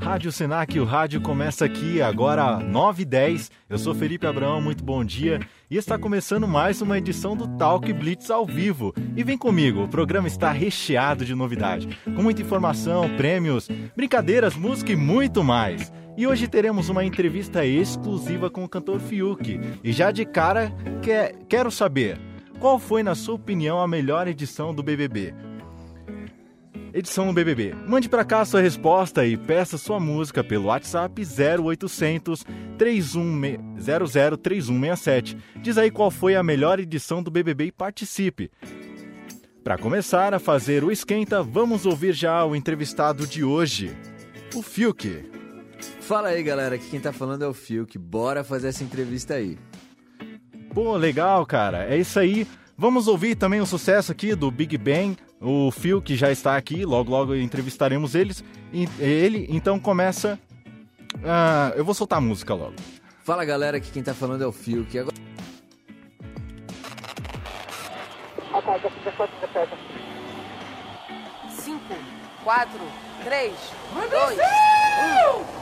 Rádio Senac, o rádio começa aqui agora 9h10. Eu sou Felipe Abraão, muito bom dia. E está começando mais uma edição do Talk Blitz ao vivo. E vem comigo, o programa está recheado de novidade, com muita informação, prêmios, brincadeiras, música e muito mais. E hoje teremos uma entrevista exclusiva com o cantor Fiuk. E já de cara, que, quero saber, qual foi, na sua opinião, a melhor edição do BBB? Edição do BBB. Mande para cá sua resposta e peça sua música pelo WhatsApp 0800 3167. Diz aí qual foi a melhor edição do BBB e participe. Para começar a fazer o esquenta, vamos ouvir já o entrevistado de hoje, o Fiuk. Fala aí, galera, aqui quem tá falando é o Fiuk. Bora fazer essa entrevista aí. Pô, legal, cara. É isso aí. Vamos ouvir também o sucesso aqui do Big Bang, o Phil, que já está aqui, logo logo entrevistaremos eles. Ele, então começa. Uh, eu vou soltar a música logo. Fala galera, aqui quem tá falando é o Phil, que agora. 5, 4, 3, 2,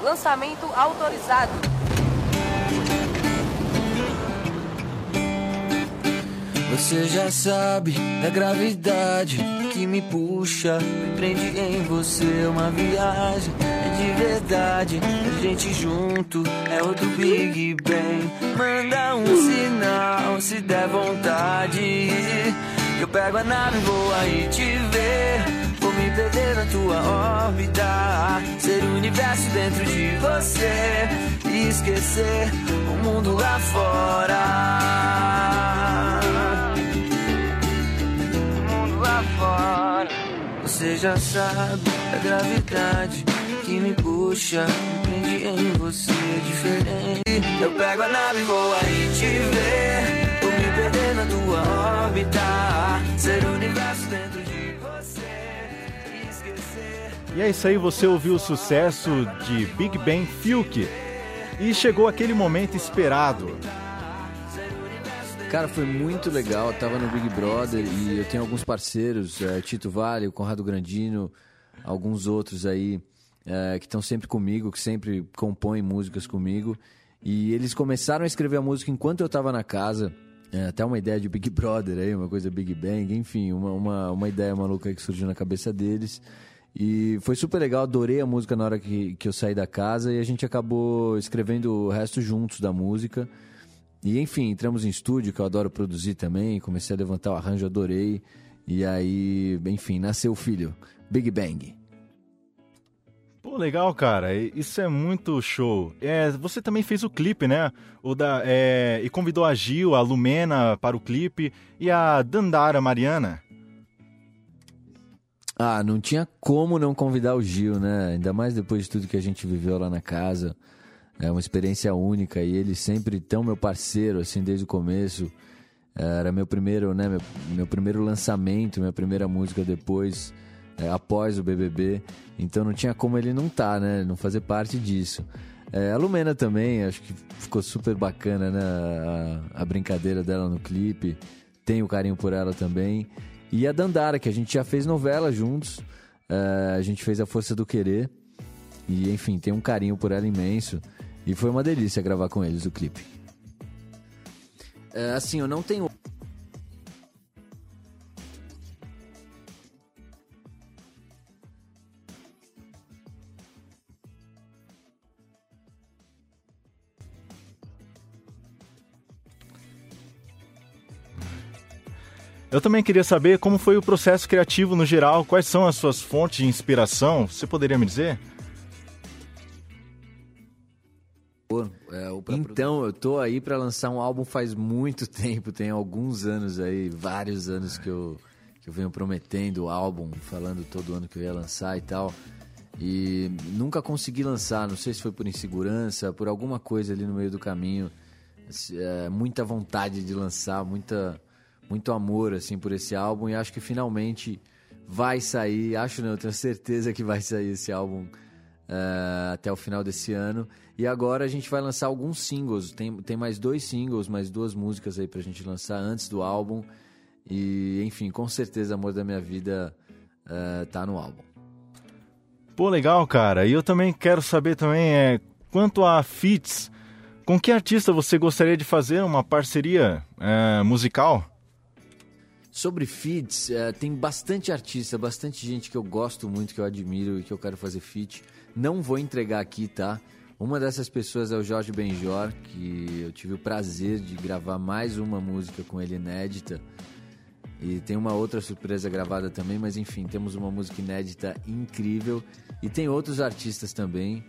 1. Lançamento autorizado. Você já sabe da gravidade que me puxa, me prende em você uma viagem. É de verdade, a gente junto é outro Big Bang. Manda um sinal se der vontade. Eu pego a nave, vou aí te ver. Vou me perder na tua órbita. Ser o universo dentro de você. E esquecer o mundo lá fora. Você já sabe a gravidade que me puxa, me prende em você é diferente. Eu pego a nave, vou aí te ver. Vou me perder na tua órbita. Ser o universo dentro de você. Esquecer. E é isso aí, você ouviu o sucesso de Big Bang Fiuk. E chegou aquele momento esperado. Cara, foi muito legal. Eu tava no Big Brother e eu tenho alguns parceiros, é, Tito Vale, o Conrado Grandino, alguns outros aí é, que estão sempre comigo, que sempre compõem músicas comigo. E eles começaram a escrever a música enquanto eu tava na casa. É, até uma ideia de Big Brother aí, uma coisa Big Bang, enfim, uma, uma, uma ideia maluca que surgiu na cabeça deles. E foi super legal, adorei a música na hora que, que eu saí da casa e a gente acabou escrevendo o resto juntos da música. E enfim, entramos em estúdio, que eu adoro produzir também, comecei a levantar o arranjo, adorei. E aí, enfim, nasceu o filho, Big Bang. Pô, legal, cara. Isso é muito show. É, você também fez o clipe, né? O da, é, e convidou a Gil, a Lumena para o clipe e a Dandara Mariana. Ah, não tinha como não convidar o Gil, né? Ainda mais depois de tudo que a gente viveu lá na casa. É uma experiência única e ele sempre tão meu parceiro, assim, desde o começo. Era meu primeiro, né, meu, meu primeiro lançamento, minha primeira música depois, é, após o BBB. Então não tinha como ele não estar, tá, né, não fazer parte disso. É, a Lumena também, acho que ficou super bacana, né, a, a brincadeira dela no clipe. Tenho carinho por ela também. E a Dandara, que a gente já fez novela juntos. É, a gente fez A Força do Querer. E, enfim, tem um carinho por ela imenso. E foi uma delícia gravar com eles o clipe. É, assim, eu não tenho. Eu também queria saber como foi o processo criativo no geral, quais são as suas fontes de inspiração, você poderia me dizer? É, então, eu tô aí para lançar um álbum faz muito tempo, tem alguns anos aí, vários anos que eu, que eu venho prometendo o álbum, falando todo ano que eu ia lançar e tal. E nunca consegui lançar, não sei se foi por insegurança, por alguma coisa ali no meio do caminho. É, muita vontade de lançar, muita, muito amor assim por esse álbum e acho que finalmente vai sair. Acho não, tenho certeza que vai sair esse álbum uh, até o final desse ano. E agora a gente vai lançar alguns singles. Tem, tem mais dois singles, mais duas músicas aí pra gente lançar antes do álbum. E, enfim, com certeza Amor da Minha Vida uh, tá no álbum. Pô, legal, cara. E eu também quero saber também, é, quanto a feats, com que artista você gostaria de fazer uma parceria é, musical? Sobre feats, é, tem bastante artista, bastante gente que eu gosto muito, que eu admiro e que eu quero fazer feat. Não vou entregar aqui, tá? Uma dessas pessoas é o Jorge Benjor, que eu tive o prazer de gravar mais uma música com ele inédita. E tem uma outra surpresa gravada também, mas enfim, temos uma música inédita incrível. E tem outros artistas também,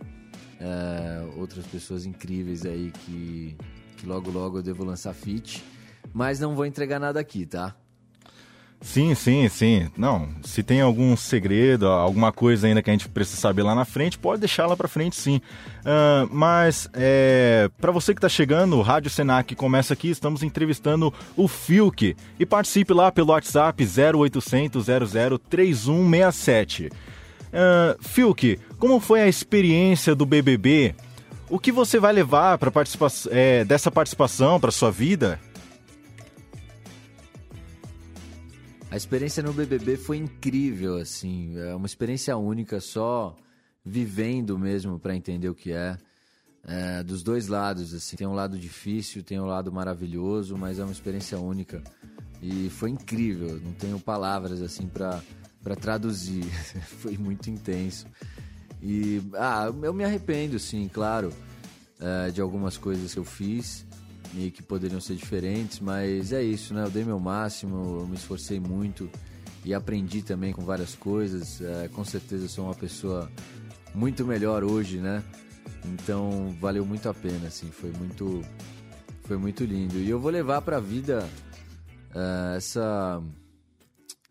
uh, outras pessoas incríveis aí que, que logo logo eu devo lançar feat. Mas não vou entregar nada aqui, tá? Sim, sim, sim. Não, se tem algum segredo, alguma coisa ainda que a gente precisa saber lá na frente, pode deixar lá para frente, sim. Uh, mas é, para você que está chegando, o Rádio Senac começa aqui, estamos entrevistando o Filk e participe lá pelo WhatsApp 0800 00 3167. Uh, Filk, como foi a experiência do BBB? O que você vai levar para participa é, dessa participação para sua vida? A experiência no BBB foi incrível, assim, é uma experiência única, só vivendo mesmo para entender o que é. é. Dos dois lados, assim, tem um lado difícil, tem um lado maravilhoso, mas é uma experiência única e foi incrível. Não tenho palavras assim para para traduzir, foi muito intenso. E ah, eu me arrependo, sim, claro, é, de algumas coisas que eu fiz e que poderiam ser diferentes, mas é isso, né? Eu dei meu máximo, eu me esforcei muito e aprendi também com várias coisas. É, com certeza sou uma pessoa muito melhor hoje, né? Então valeu muito a pena, assim, foi muito, foi muito lindo. E eu vou levar para a vida uh, essa,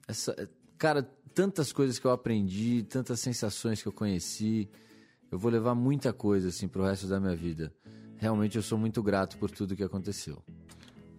essa, cara, tantas coisas que eu aprendi, tantas sensações que eu conheci. Eu vou levar muita coisa assim pro resto da minha vida realmente eu sou muito grato por tudo que aconteceu.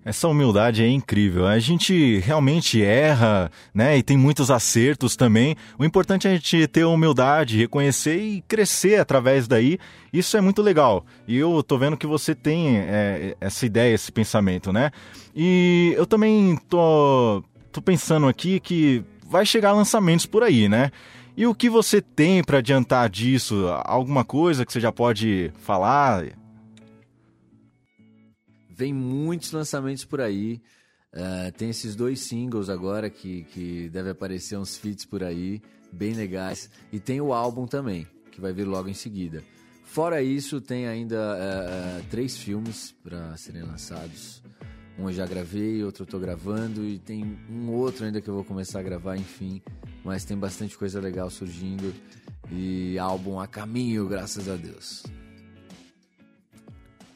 Essa humildade é incrível. A gente realmente erra, né? E tem muitos acertos também. O importante é a gente ter humildade, reconhecer e crescer através daí. Isso é muito legal. E eu tô vendo que você tem é, essa ideia, esse pensamento, né? E eu também tô, tô pensando aqui que vai chegar lançamentos por aí, né? E o que você tem para adiantar disso? Alguma coisa que você já pode falar? Vem muitos lançamentos por aí. Uh, tem esses dois singles agora que, que deve aparecer uns feats por aí, bem legais. E tem o álbum também, que vai vir logo em seguida. Fora isso, tem ainda uh, três filmes para serem lançados. Um eu já gravei, outro eu tô gravando e tem um outro ainda que eu vou começar a gravar, enfim. Mas tem bastante coisa legal surgindo e álbum a caminho, graças a Deus.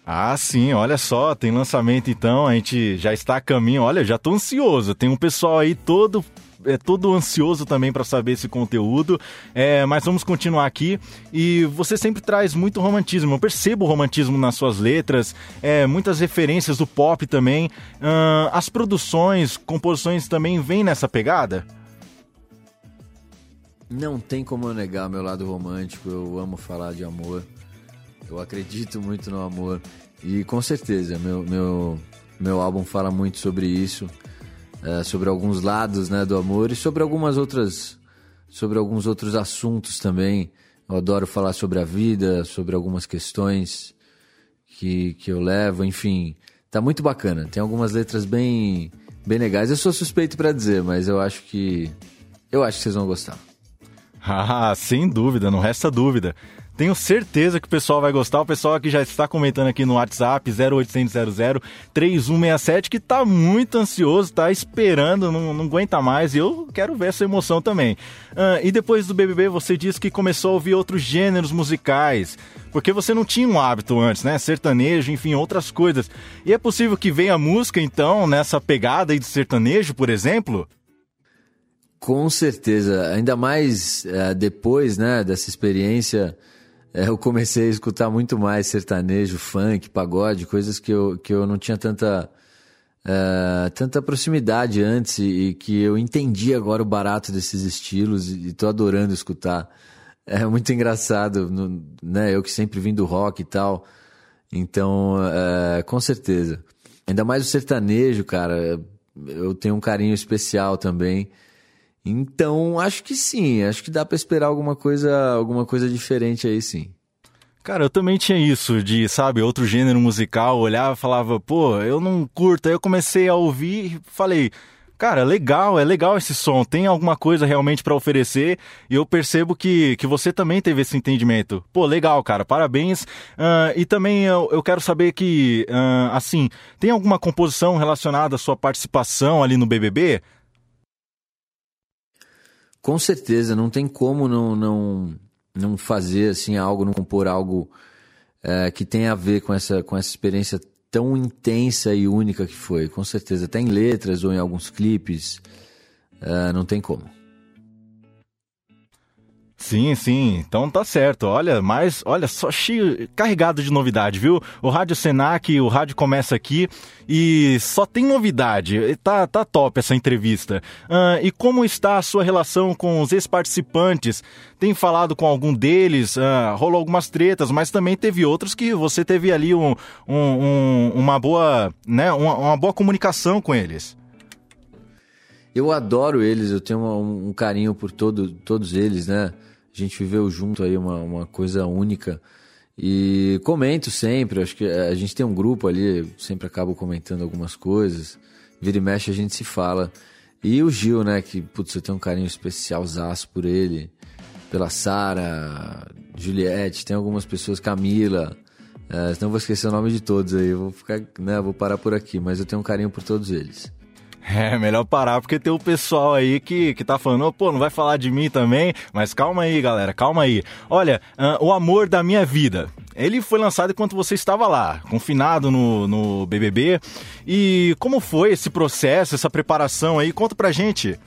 Ah, sim, olha só, tem lançamento então, a gente já está a caminho. Olha, já tô ansioso. Tem um pessoal aí todo é todo ansioso também para saber esse conteúdo, é, mas vamos continuar aqui. E você sempre traz muito romantismo, eu percebo o romantismo nas suas letras, é, muitas referências do pop também. Uh, as produções, composições também vêm nessa pegada? Não tem como eu negar meu lado romântico, eu amo falar de amor. Eu acredito muito no amor. E com certeza, meu, meu, meu álbum fala muito sobre isso, é, sobre alguns lados né, do amor e sobre algumas outras. sobre alguns outros assuntos também. Eu adoro falar sobre a vida, sobre algumas questões que, que eu levo, enfim. Tá muito bacana. Tem algumas letras bem, bem legais. Eu sou suspeito para dizer, mas eu acho que. Eu acho que vocês vão gostar. Ah, sem dúvida, não resta dúvida. Tenho certeza que o pessoal vai gostar. O pessoal que já está comentando aqui no WhatsApp 0800 3167 que está muito ansioso, está esperando, não, não, aguenta mais. E eu quero ver essa emoção também. Uh, e depois do BBB, você disse que começou a ouvir outros gêneros musicais. Porque você não tinha um hábito antes, né? Sertanejo, enfim, outras coisas. E é possível que venha música, então, nessa pegada aí de sertanejo, por exemplo? Com certeza. Ainda mais uh, depois, né, dessa experiência é, eu comecei a escutar muito mais sertanejo, funk, pagode, coisas que eu, que eu não tinha tanta, é, tanta proximidade antes e, que eu entendi agora o barato desses estilos e, estou adorando escutar. É muito engraçado, no, né? Eu que sempre vim do rock e tal. Então, é, com certeza. Ainda mais o sertanejo, cara. Eu tenho um carinho especial também. Então, acho que sim, acho que dá para esperar alguma coisa, alguma coisa diferente aí sim. Cara, eu também tinha isso de, sabe, outro gênero musical, olhava e falava, pô, eu não curto. Aí eu comecei a ouvir e falei, cara, legal, é legal esse som, tem alguma coisa realmente para oferecer. E eu percebo que, que você também teve esse entendimento. Pô, legal, cara, parabéns. Uh, e também eu, eu quero saber que, uh, assim, tem alguma composição relacionada à sua participação ali no BBB? Com certeza, não tem como não, não, não fazer assim algo, não compor algo é, que tenha a ver com essa, com essa experiência tão intensa e única que foi. Com certeza, até em letras ou em alguns clipes, é, não tem como. Sim, sim, então tá certo. Olha, mas olha só cheio, carregado de novidade, viu? O Rádio Senac, o rádio começa aqui e só tem novidade. Tá, tá top essa entrevista. E como está a sua relação com os ex-participantes? Tem falado com algum deles? Uh, rolou algumas tretas, mas também teve outros que você teve ali um, um, um, uma boa, né, uma, uma boa comunicação com eles. Eu adoro eles, eu tenho um, um carinho por todo, todos eles, né? A gente viveu junto aí uma, uma coisa única. E comento sempre, acho que a gente tem um grupo ali, sempre acabo comentando algumas coisas. Vira e mexe a gente se fala. E o Gil, né, que, putz, eu tenho um carinho especial zaço por ele, pela Sara, Juliette, tem algumas pessoas, Camila, é, senão vou esquecer o nome de todos aí, vou ficar, né, vou parar por aqui, mas eu tenho um carinho por todos eles. É, melhor parar, porque tem o pessoal aí que, que tá falando, pô, não vai falar de mim também, mas calma aí, galera, calma aí. Olha, uh, O Amor da Minha Vida, ele foi lançado enquanto você estava lá, confinado no, no BBB, e como foi esse processo, essa preparação aí? Conta pra gente.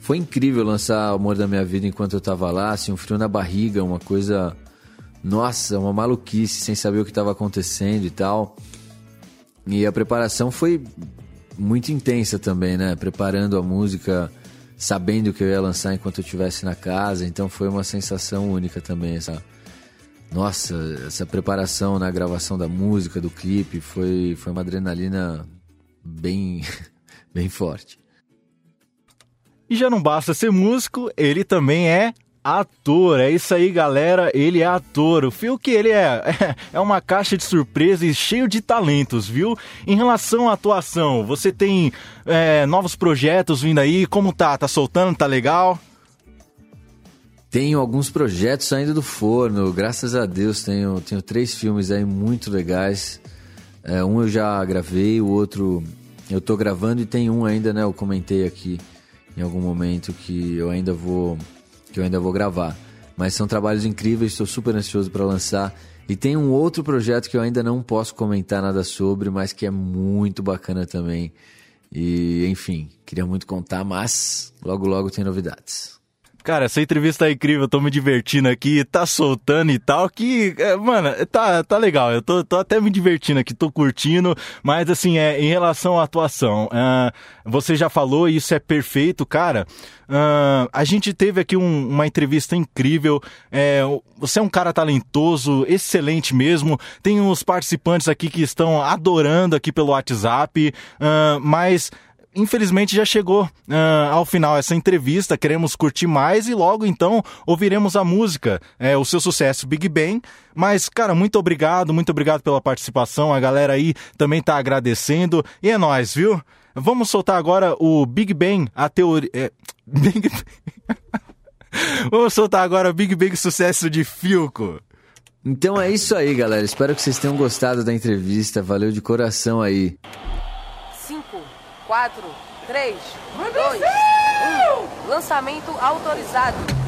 Foi incrível lançar O Amor da Minha Vida enquanto eu tava lá, assim, um frio na barriga, uma coisa, nossa, uma maluquice, sem saber o que estava acontecendo e tal. E a preparação foi muito intensa também, né? Preparando a música, sabendo que eu ia lançar enquanto eu estivesse na casa, então foi uma sensação única também essa nossa, essa preparação na gravação da música, do clipe, foi foi uma adrenalina bem bem forte. E já não basta ser músico, ele também é ator. É isso aí, galera. Ele é ator. O Fiuk, ele é, é uma caixa de surpresa e cheio de talentos, viu? Em relação à atuação, você tem é, novos projetos vindo aí? Como tá? Tá soltando? Tá legal? Tenho alguns projetos saindo do forno, graças a Deus. Tenho, tenho três filmes aí muito legais. É, um eu já gravei, o outro eu tô gravando e tem um ainda, né? Eu comentei aqui em algum momento que eu ainda vou que eu ainda vou gravar. Mas são trabalhos incríveis, estou super ansioso para lançar. E tem um outro projeto que eu ainda não posso comentar nada sobre, mas que é muito bacana também. E, enfim, queria muito contar, mas logo logo tem novidades. Cara, essa entrevista é incrível, tô me divertindo aqui, tá soltando e tal, que, é, mano, tá, tá legal, eu tô, tô até me divertindo aqui, tô curtindo, mas assim, é, em relação à atuação, uh, você já falou, isso é perfeito, cara, uh, a gente teve aqui um, uma entrevista incrível, é, você é um cara talentoso, excelente mesmo, tem uns participantes aqui que estão adorando aqui pelo WhatsApp, uh, mas infelizmente já chegou uh, ao final essa entrevista. Queremos curtir mais e logo então ouviremos a música, é, o seu sucesso Big Bang. Mas, cara, muito obrigado, muito obrigado pela participação. A galera aí também tá agradecendo. E é nóis, viu? Vamos soltar agora o Big Bang, a teoria. É... Big... Vamos soltar agora o Big Bang Sucesso de Filco. Então é isso aí, galera. Espero que vocês tenham gostado da entrevista. Valeu de coração aí. 4, 3, 2, 1. Lançamento autorizado.